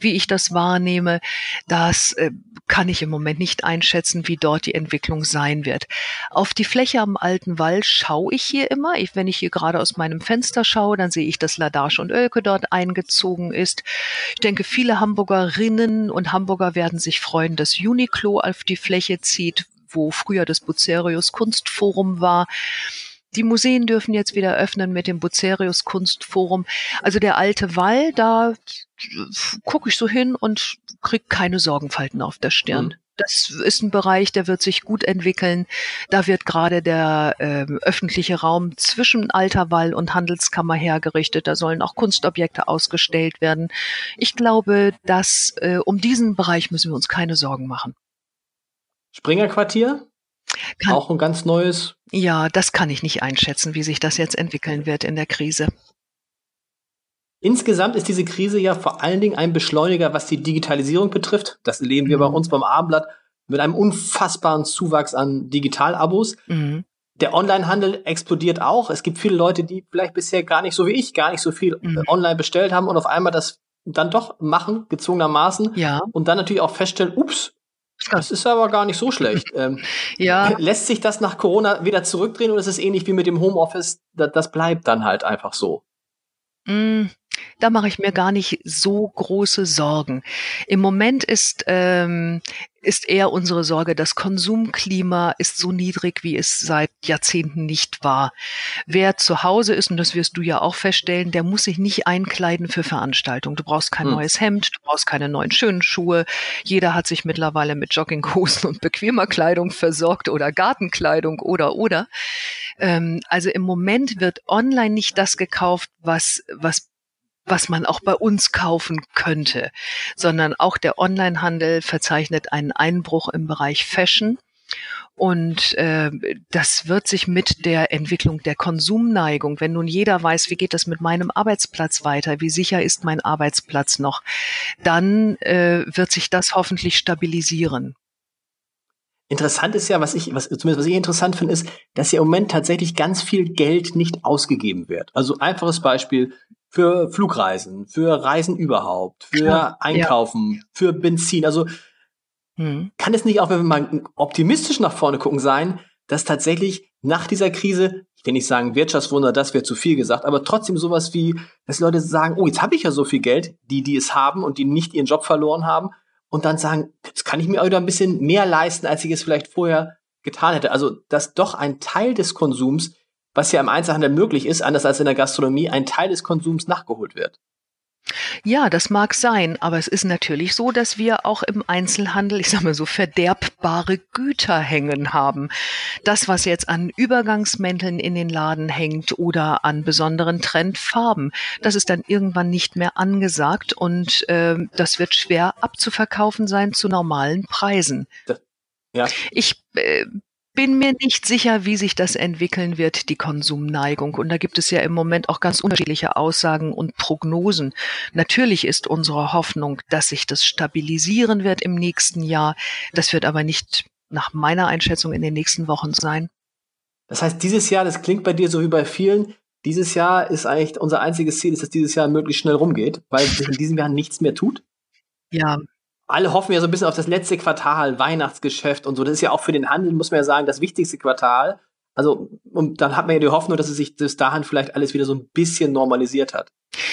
wie ich das wahrnehme. Das äh, kann ich im Moment nicht einschätzen, wie dort die Entwicklung sein wird. Auf die Fläche am Alten Wall schaue ich hier immer. Ich, wenn ich hier gerade aus meinem Fenster schaue, dann sehe ich, dass Ladasch und Oelke dort eingezogen ist. Ich denke, viele Hamburgerinnen und Hamburger werden sich freuen, dass Uniqlo auf die Fläche Fläche zieht, wo früher das Bucerius Kunstforum war. Die Museen dürfen jetzt wieder öffnen mit dem Bucerius Kunstforum. Also der alte Wall, da gucke ich so hin und krieg keine Sorgenfalten auf der Stirn. Mhm. Das ist ein Bereich, der wird sich gut entwickeln. Da wird gerade der äh, öffentliche Raum zwischen Alter Wall und Handelskammer hergerichtet. Da sollen auch Kunstobjekte ausgestellt werden. Ich glaube, dass äh, um diesen Bereich müssen wir uns keine Sorgen machen. Springer Quartier? Kann, auch ein ganz neues. Ja, das kann ich nicht einschätzen, wie sich das jetzt entwickeln wird in der Krise. Insgesamt ist diese Krise ja vor allen Dingen ein Beschleuniger, was die Digitalisierung betrifft. Das erleben wir mhm. bei uns beim Abendblatt mit einem unfassbaren Zuwachs an Digitalabos. Mhm. Der Onlinehandel explodiert auch. Es gibt viele Leute, die vielleicht bisher gar nicht so wie ich, gar nicht so viel mhm. online bestellt haben und auf einmal das dann doch machen, gezwungenermaßen. Ja. Und dann natürlich auch feststellen, ups, das ist aber gar nicht so schlecht. Ähm, ja. Lässt sich das nach Corona wieder zurückdrehen oder ist es ähnlich wie mit dem Homeoffice? Das, das bleibt dann halt einfach so. Mm, da mache ich mir gar nicht so große Sorgen. Im Moment ist, ähm, ist eher unsere Sorge, das Konsumklima ist so niedrig, wie es seit Jahrzehnten nicht war. Wer zu Hause ist, und das wirst du ja auch feststellen, der muss sich nicht einkleiden für Veranstaltungen. Du brauchst kein hm. neues Hemd, du brauchst keine neuen schönen Schuhe. Jeder hat sich mittlerweile mit Jogginghosen und bequemer Kleidung versorgt oder Gartenkleidung oder oder. Ähm, also im Moment wird online nicht das gekauft, was, was was man auch bei uns kaufen könnte, sondern auch der Onlinehandel verzeichnet einen Einbruch im Bereich Fashion. Und äh, das wird sich mit der Entwicklung der Konsumneigung, wenn nun jeder weiß, wie geht das mit meinem Arbeitsplatz weiter, wie sicher ist mein Arbeitsplatz noch, dann äh, wird sich das hoffentlich stabilisieren. Interessant ist ja, was ich, was, zumindest was ich interessant finde, ist, dass ja im Moment tatsächlich ganz viel Geld nicht ausgegeben wird. Also einfaches Beispiel, für Flugreisen, für Reisen überhaupt, für ja, Einkaufen, ja. für Benzin. Also hm. kann es nicht auch, wenn wir mal optimistisch nach vorne gucken, sein, dass tatsächlich nach dieser Krise, ich will nicht sagen Wirtschaftswunder, das wäre zu viel gesagt, aber trotzdem sowas wie, dass Leute sagen, oh, jetzt habe ich ja so viel Geld, die, die es haben und die nicht ihren Job verloren haben, und dann sagen, jetzt kann ich mir wieder ein bisschen mehr leisten, als ich es vielleicht vorher getan hätte. Also, dass doch ein Teil des Konsums was ja im Einzelhandel möglich ist, anders als in der Gastronomie, ein Teil des Konsums nachgeholt wird. Ja, das mag sein, aber es ist natürlich so, dass wir auch im Einzelhandel, ich sage mal so, verderbbare Güter hängen haben. Das, was jetzt an Übergangsmänteln in den Laden hängt oder an besonderen Trendfarben, das ist dann irgendwann nicht mehr angesagt und äh, das wird schwer abzuverkaufen sein zu normalen Preisen. Ja. Ich äh, bin mir nicht sicher, wie sich das entwickeln wird, die Konsumneigung. Und da gibt es ja im Moment auch ganz unterschiedliche Aussagen und Prognosen. Natürlich ist unsere Hoffnung, dass sich das stabilisieren wird im nächsten Jahr. Das wird aber nicht nach meiner Einschätzung in den nächsten Wochen sein. Das heißt, dieses Jahr, das klingt bei dir so wie bei vielen, dieses Jahr ist eigentlich unser einziges Ziel, ist, dass dieses Jahr möglichst schnell rumgeht, weil sich in diesem Jahr nichts mehr tut. Ja, alle hoffen ja so ein bisschen auf das letzte Quartal, Weihnachtsgeschäft und so. Das ist ja auch für den Handel, muss man ja sagen, das wichtigste Quartal. Also, und dann hat man ja die Hoffnung, dass es sich bis dahin vielleicht alles wieder so ein bisschen normalisiert hat.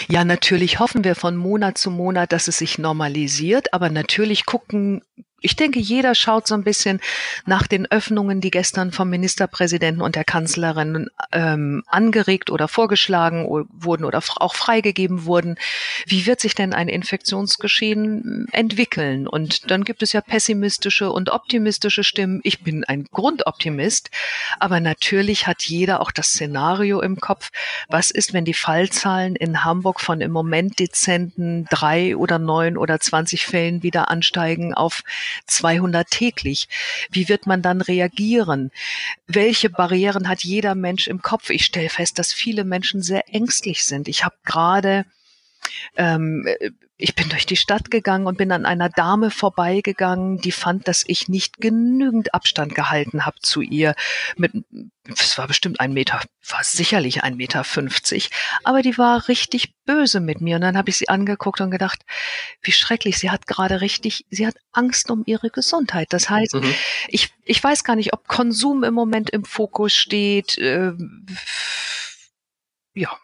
Ja, natürlich hoffen wir von Monat zu Monat, dass es sich normalisiert, aber natürlich gucken ich denke, jeder schaut so ein bisschen nach den Öffnungen, die gestern vom Ministerpräsidenten und der Kanzlerin ähm, angeregt oder vorgeschlagen wurden oder auch freigegeben wurden. Wie wird sich denn ein Infektionsgeschehen entwickeln? Und dann gibt es ja pessimistische und optimistische Stimmen. Ich bin ein Grundoptimist, aber natürlich hat jeder auch das Szenario im Kopf. Was ist, wenn die Fallzahlen in Hamburg von im Moment dezenten drei oder neun oder zwanzig Fällen wieder ansteigen auf 200 täglich. Wie wird man dann reagieren? Welche Barrieren hat jeder Mensch im Kopf? Ich stelle fest, dass viele Menschen sehr ängstlich sind. Ich habe gerade ähm, ich bin durch die Stadt gegangen und bin an einer Dame vorbeigegangen, die fand, dass ich nicht genügend Abstand gehalten habe zu ihr. Mit, es war bestimmt ein Meter, war sicherlich ein Meter fünfzig, aber die war richtig böse mit mir. Und dann habe ich sie angeguckt und gedacht, wie schrecklich. Sie hat gerade richtig, sie hat Angst um ihre Gesundheit. Das heißt, mhm. ich, ich weiß gar nicht, ob Konsum im Moment im Fokus steht. Äh, ja,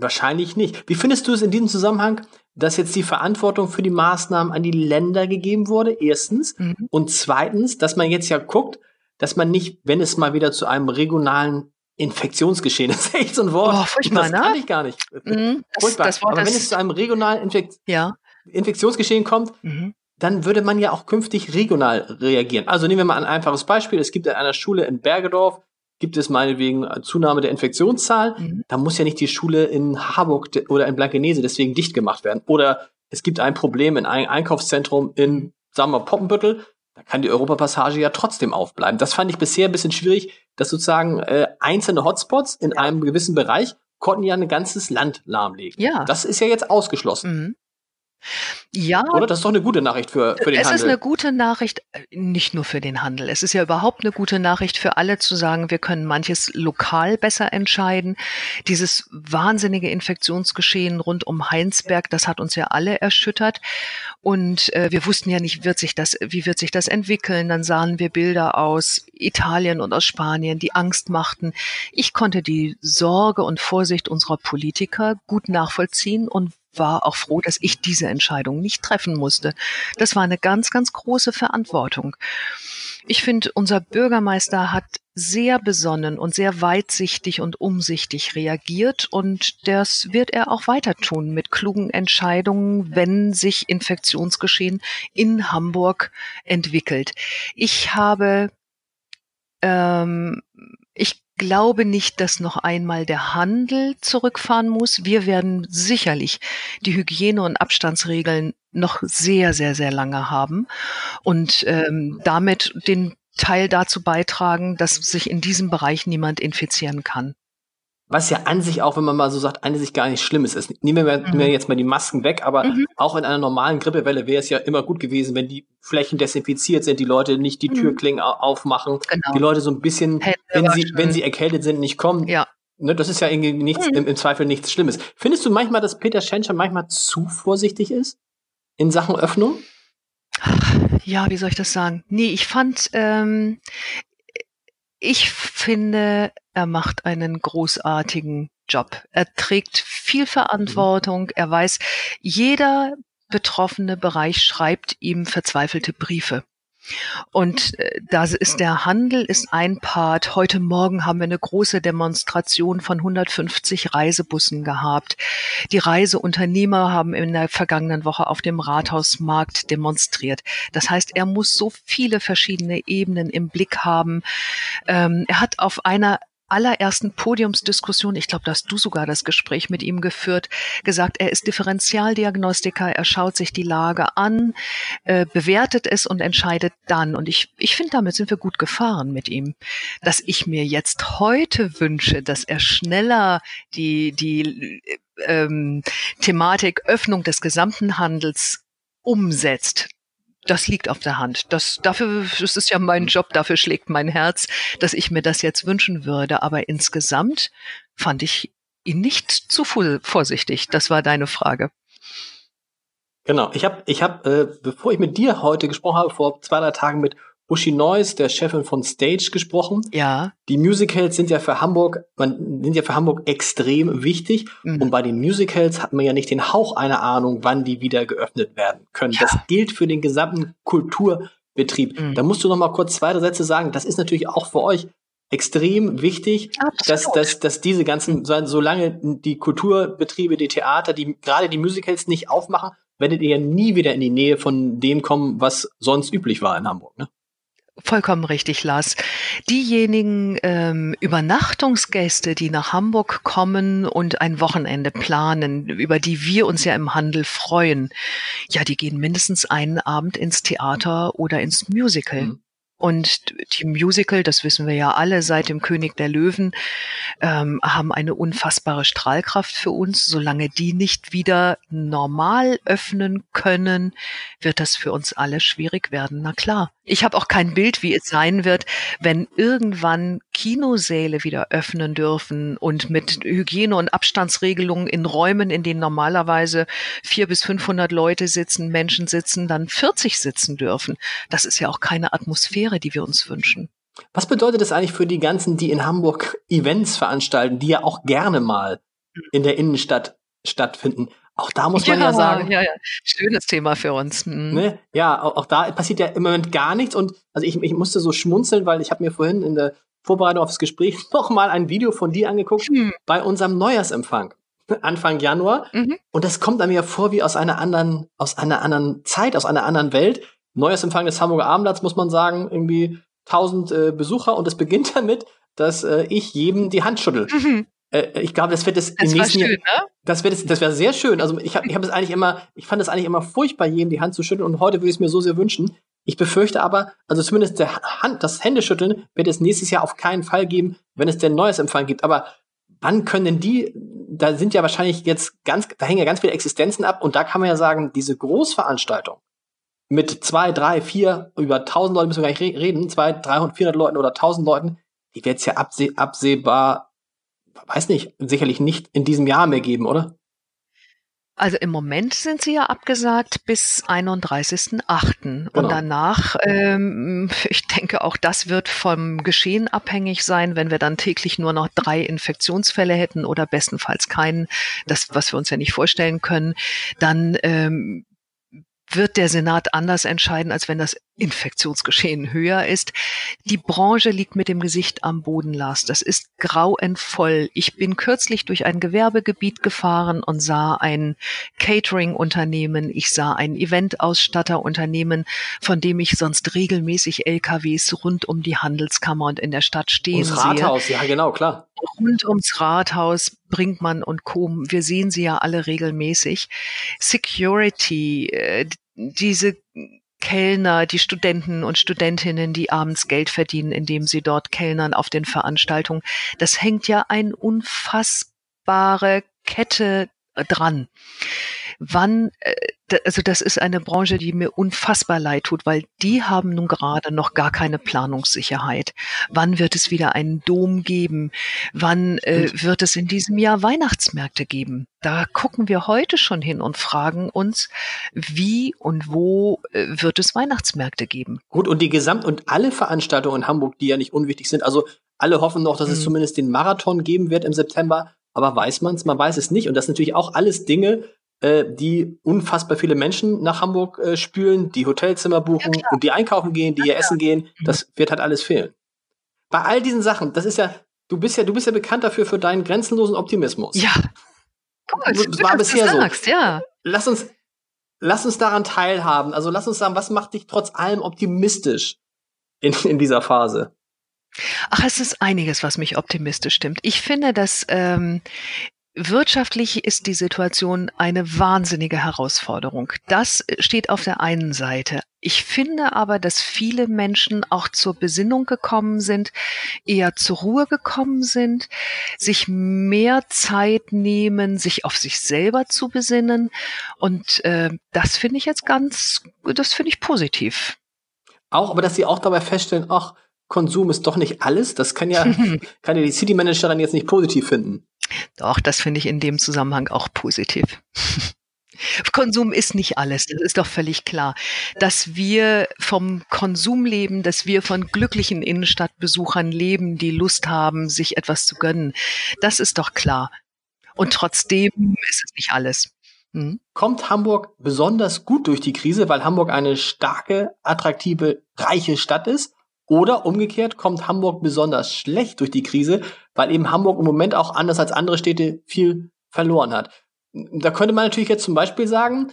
Wahrscheinlich nicht. Wie findest du es in diesem Zusammenhang, dass jetzt die Verantwortung für die Maßnahmen an die Länder gegeben wurde? Erstens. Mhm. Und zweitens, dass man jetzt ja guckt, dass man nicht, wenn es mal wieder zu einem regionalen Infektionsgeschehen ist echt so ein Wort. Oh, furchtbar, das ne? kann ich gar nicht. Mhm, furchtbar. Das, das Aber wenn es zu einem regionalen Infekt ja. Infektionsgeschehen kommt, mhm. dann würde man ja auch künftig regional reagieren. Also nehmen wir mal ein einfaches Beispiel. Es gibt an einer Schule in Bergedorf gibt es meinetwegen Zunahme der Infektionszahl, mhm. da muss ja nicht die Schule in Harburg oder in Blankenese deswegen dicht gemacht werden. Oder es gibt ein Problem in einem Einkaufszentrum in, sagen wir, Poppenbüttel, da kann die Europapassage ja trotzdem aufbleiben. Das fand ich bisher ein bisschen schwierig, dass sozusagen äh, einzelne Hotspots in ja. einem gewissen Bereich konnten ja ein ganzes Land lahmlegen. Ja. Das ist ja jetzt ausgeschlossen. Mhm. Ja. Oder? Das ist doch eine gute Nachricht für, für den es Handel. Es ist eine gute Nachricht, äh, nicht nur für den Handel. Es ist ja überhaupt eine gute Nachricht für alle zu sagen, wir können manches lokal besser entscheiden. Dieses wahnsinnige Infektionsgeschehen rund um Heinsberg, das hat uns ja alle erschüttert. Und äh, wir wussten ja nicht, wird sich das, wie wird sich das entwickeln. Dann sahen wir Bilder aus Italien und aus Spanien, die Angst machten. Ich konnte die Sorge und Vorsicht unserer Politiker gut nachvollziehen und war auch froh, dass ich diese Entscheidung nicht treffen musste. Das war eine ganz, ganz große Verantwortung. Ich finde, unser Bürgermeister hat sehr besonnen und sehr weitsichtig und umsichtig reagiert und das wird er auch weiter tun mit klugen Entscheidungen, wenn sich Infektionsgeschehen in Hamburg entwickelt. Ich habe ähm, ich glaube nicht, dass noch einmal der Handel zurückfahren muss. Wir werden sicherlich die Hygiene- und Abstandsregeln noch sehr, sehr, sehr lange haben und ähm, damit den Teil dazu beitragen, dass sich in diesem Bereich niemand infizieren kann. Was ja an sich auch, wenn man mal so sagt, an sich gar nicht schlimm ist. Nehmen wir, mhm. jetzt mal die Masken weg, aber mhm. auch in einer normalen Grippewelle wäre es ja immer gut gewesen, wenn die Flächen desinfiziert sind, die Leute nicht die mhm. Türklingen aufmachen, genau. die Leute so ein bisschen, wenn sie, wenn sie erkältet sind, nicht kommen. Ja. Ne, das ist ja irgendwie nichts, mhm. im, im, Zweifel nichts Schlimmes. Findest du manchmal, dass Peter Schenscher manchmal zu vorsichtig ist in Sachen Öffnung? Ja, wie soll ich das sagen? Nee, ich fand, ähm, ich finde, er macht einen großartigen Job. Er trägt viel Verantwortung. Er weiß, jeder betroffene Bereich schreibt ihm verzweifelte Briefe. Und äh, da ist der Handel ist ein Part. Heute Morgen haben wir eine große Demonstration von 150 Reisebussen gehabt. Die Reiseunternehmer haben in der vergangenen Woche auf dem Rathausmarkt demonstriert. Das heißt, er muss so viele verschiedene Ebenen im Blick haben. Ähm, er hat auf einer allerersten Podiumsdiskussion, ich glaube, da hast du sogar das Gespräch mit ihm geführt, gesagt, er ist Differentialdiagnostiker, er schaut sich die Lage an, äh, bewertet es und entscheidet dann. Und ich, ich finde, damit sind wir gut gefahren mit ihm. Dass ich mir jetzt heute wünsche, dass er schneller die, die ähm, Thematik Öffnung des gesamten Handels umsetzt, das liegt auf der Hand. Das, dafür, das ist ja mein Job, dafür schlägt mein Herz, dass ich mir das jetzt wünschen würde. Aber insgesamt fand ich ihn nicht zu vorsichtig. Das war deine Frage. Genau. Ich habe, ich hab, äh, bevor ich mit dir heute gesprochen habe, vor zwei, drei Tagen mit Uschi Neuss, der Chefin von Stage, gesprochen. Ja. Die Musicals sind ja für Hamburg, man sind ja für Hamburg extrem wichtig. Mhm. Und bei den Musicals hat man ja nicht den Hauch einer Ahnung, wann die wieder geöffnet werden können. Ja. Das gilt für den gesamten Kulturbetrieb. Mhm. Da musst du noch mal kurz zwei Sätze sagen. Das ist natürlich auch für euch extrem wichtig, dass, dass, dass diese ganzen, solange die Kulturbetriebe, die Theater, die gerade die Musicals nicht aufmachen, werdet ihr ja nie wieder in die Nähe von dem kommen, was sonst üblich war in Hamburg. Ne? Vollkommen richtig, Lars. Diejenigen ähm, Übernachtungsgäste, die nach Hamburg kommen und ein Wochenende planen, über die wir uns ja im Handel freuen, ja, die gehen mindestens einen Abend ins Theater oder ins Musical. Mhm. Und die Musical, das wissen wir ja alle seit dem König der Löwen, ähm, haben eine unfassbare Strahlkraft für uns. Solange die nicht wieder normal öffnen können, wird das für uns alle schwierig werden. Na klar. Ich habe auch kein Bild, wie es sein wird, wenn irgendwann Kinosäle wieder öffnen dürfen und mit Hygiene- und Abstandsregelungen in Räumen, in denen normalerweise vier bis 500 Leute sitzen, Menschen sitzen, dann 40 sitzen dürfen. Das ist ja auch keine Atmosphäre, die wir uns wünschen. Was bedeutet das eigentlich für die ganzen, die in Hamburg Events veranstalten, die ja auch gerne mal in der Innenstadt stattfinden? Auch da muss man ja, ja sagen. Ja, ja. Schönes Thema für uns. Mhm. Ne? Ja, auch, auch, da passiert ja im Moment gar nichts. Und also ich, ich musste so schmunzeln, weil ich habe mir vorhin in der Vorbereitung auf das Gespräch noch mal ein Video von dir angeguckt mhm. bei unserem Neujahrsempfang. Anfang Januar. Mhm. Und das kommt einem ja vor wie aus einer anderen, aus einer anderen Zeit, aus einer anderen Welt. Neujahrsempfang des Hamburger Abendblatts, muss man sagen, irgendwie 1000 äh, Besucher. Und es beginnt damit, dass äh, ich jedem die Hand schüttel. Mhm. Äh, ich glaube, das wird es im nächsten schön, Jahr. Ne? Das wird es, das wäre sehr schön. Also ich habe ich hab es eigentlich immer, ich fand es eigentlich immer furchtbar, jedem die Hand zu schütteln und heute würde ich es mir so sehr wünschen. Ich befürchte aber, also zumindest der Hand, das Händeschütteln wird es nächstes Jahr auf keinen Fall geben, wenn es denn neues Empfang gibt. Aber wann können denn die, da sind ja wahrscheinlich jetzt ganz, da hängen ja ganz viele Existenzen ab und da kann man ja sagen, diese Großveranstaltung mit zwei, drei, vier, über tausend Leuten müssen wir gar nicht reden, zwei, 300, 400 Leuten oder tausend Leuten, die wird es ja abseh absehbar weiß nicht, sicherlich nicht in diesem Jahr mehr geben, oder? Also im Moment sind sie ja abgesagt bis 31.8. Genau. Und danach, ähm, ich denke, auch das wird vom Geschehen abhängig sein, wenn wir dann täglich nur noch drei Infektionsfälle hätten oder bestenfalls keinen, das, was wir uns ja nicht vorstellen können, dann ähm, wird der Senat anders entscheiden, als wenn das Infektionsgeschehen höher ist. Die Branche liegt mit dem Gesicht am Boden, Lars. Das ist grauenvoll. Ich bin kürzlich durch ein Gewerbegebiet gefahren und sah ein Catering-Unternehmen. Ich sah ein Eventausstatterunternehmen, von dem ich sonst regelmäßig LKWs rund um die Handelskammer und in der Stadt stehen Ums sehe. Rathaus, ja genau, klar. Rund ums Rathaus, Brinkmann und Co. Wir sehen sie ja alle regelmäßig. Security, äh, diese Kellner, die Studenten und Studentinnen, die abends Geld verdienen, indem sie dort kellnern auf den Veranstaltungen. Das hängt ja ein unfassbare Kette dran wann, äh, also das ist eine Branche, die mir unfassbar leid tut, weil die haben nun gerade noch gar keine Planungssicherheit. Wann wird es wieder einen Dom geben? Wann äh, wird es in diesem Jahr Weihnachtsmärkte geben? Da gucken wir heute schon hin und fragen uns, wie und wo äh, wird es Weihnachtsmärkte geben? Gut, und die Gesamt- und alle Veranstaltungen in Hamburg, die ja nicht unwichtig sind, also alle hoffen noch, dass es mhm. zumindest den Marathon geben wird im September, aber weiß man es? Man weiß es nicht. Und das sind natürlich auch alles Dinge, äh, die unfassbar viele Menschen nach Hamburg äh, spülen, die Hotelzimmer buchen ja, und die einkaufen gehen, die ja, hier essen gehen. Mhm. Das wird halt alles fehlen. Bei all diesen Sachen, das ist ja, du bist ja, du bist ja bekannt dafür für deinen grenzenlosen Optimismus. Ja. Gut, das war bisher so. ja. Lass uns, lass uns daran teilhaben. Also lass uns sagen, was macht dich trotz allem optimistisch in, in dieser Phase? Ach, es ist einiges, was mich optimistisch stimmt. Ich finde, dass ähm, Wirtschaftlich ist die Situation eine wahnsinnige Herausforderung. Das steht auf der einen Seite. Ich finde aber, dass viele Menschen auch zur Besinnung gekommen sind, eher zur Ruhe gekommen sind, sich mehr Zeit nehmen, sich auf sich selber zu besinnen. Und äh, das finde ich jetzt ganz, das finde ich positiv. Auch, aber dass sie auch dabei feststellen, ach, Konsum ist doch nicht alles. Das kann ja, kann ja die City Managerin jetzt nicht positiv finden. Doch, das finde ich in dem Zusammenhang auch positiv. Konsum ist nicht alles, das ist doch völlig klar. Dass wir vom Konsum leben, dass wir von glücklichen Innenstadtbesuchern leben, die Lust haben, sich etwas zu gönnen, das ist doch klar. Und trotzdem ist es nicht alles. Hm? Kommt Hamburg besonders gut durch die Krise, weil Hamburg eine starke, attraktive, reiche Stadt ist? Oder umgekehrt kommt Hamburg besonders schlecht durch die Krise, weil eben Hamburg im Moment auch anders als andere Städte viel verloren hat. Da könnte man natürlich jetzt zum Beispiel sagen,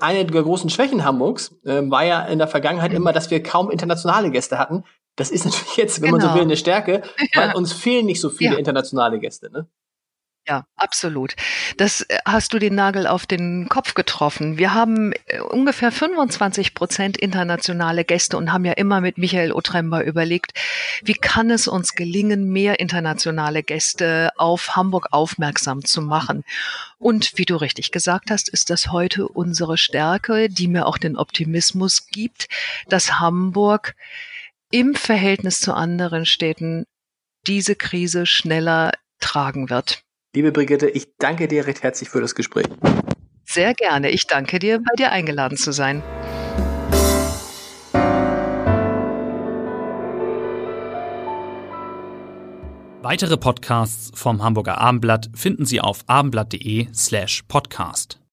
eine der großen Schwächen Hamburgs äh, war ja in der Vergangenheit immer, dass wir kaum internationale Gäste hatten. Das ist natürlich jetzt, wenn genau. man so genau. will, eine Stärke, weil ja. uns fehlen nicht so viele ja. internationale Gäste. Ne? Ja, absolut. Das äh, hast du den Nagel auf den Kopf getroffen. Wir haben äh, ungefähr 25 Prozent internationale Gäste und haben ja immer mit Michael Otremba überlegt, wie kann es uns gelingen, mehr internationale Gäste auf Hamburg aufmerksam zu machen. Und wie du richtig gesagt hast, ist das heute unsere Stärke, die mir auch den Optimismus gibt, dass Hamburg im Verhältnis zu anderen Städten diese Krise schneller tragen wird. Liebe Brigitte, ich danke dir recht herzlich für das Gespräch. Sehr gerne. Ich danke dir, bei dir eingeladen zu sein. Weitere Podcasts vom Hamburger Abendblatt finden Sie auf abendblatt.de slash podcast.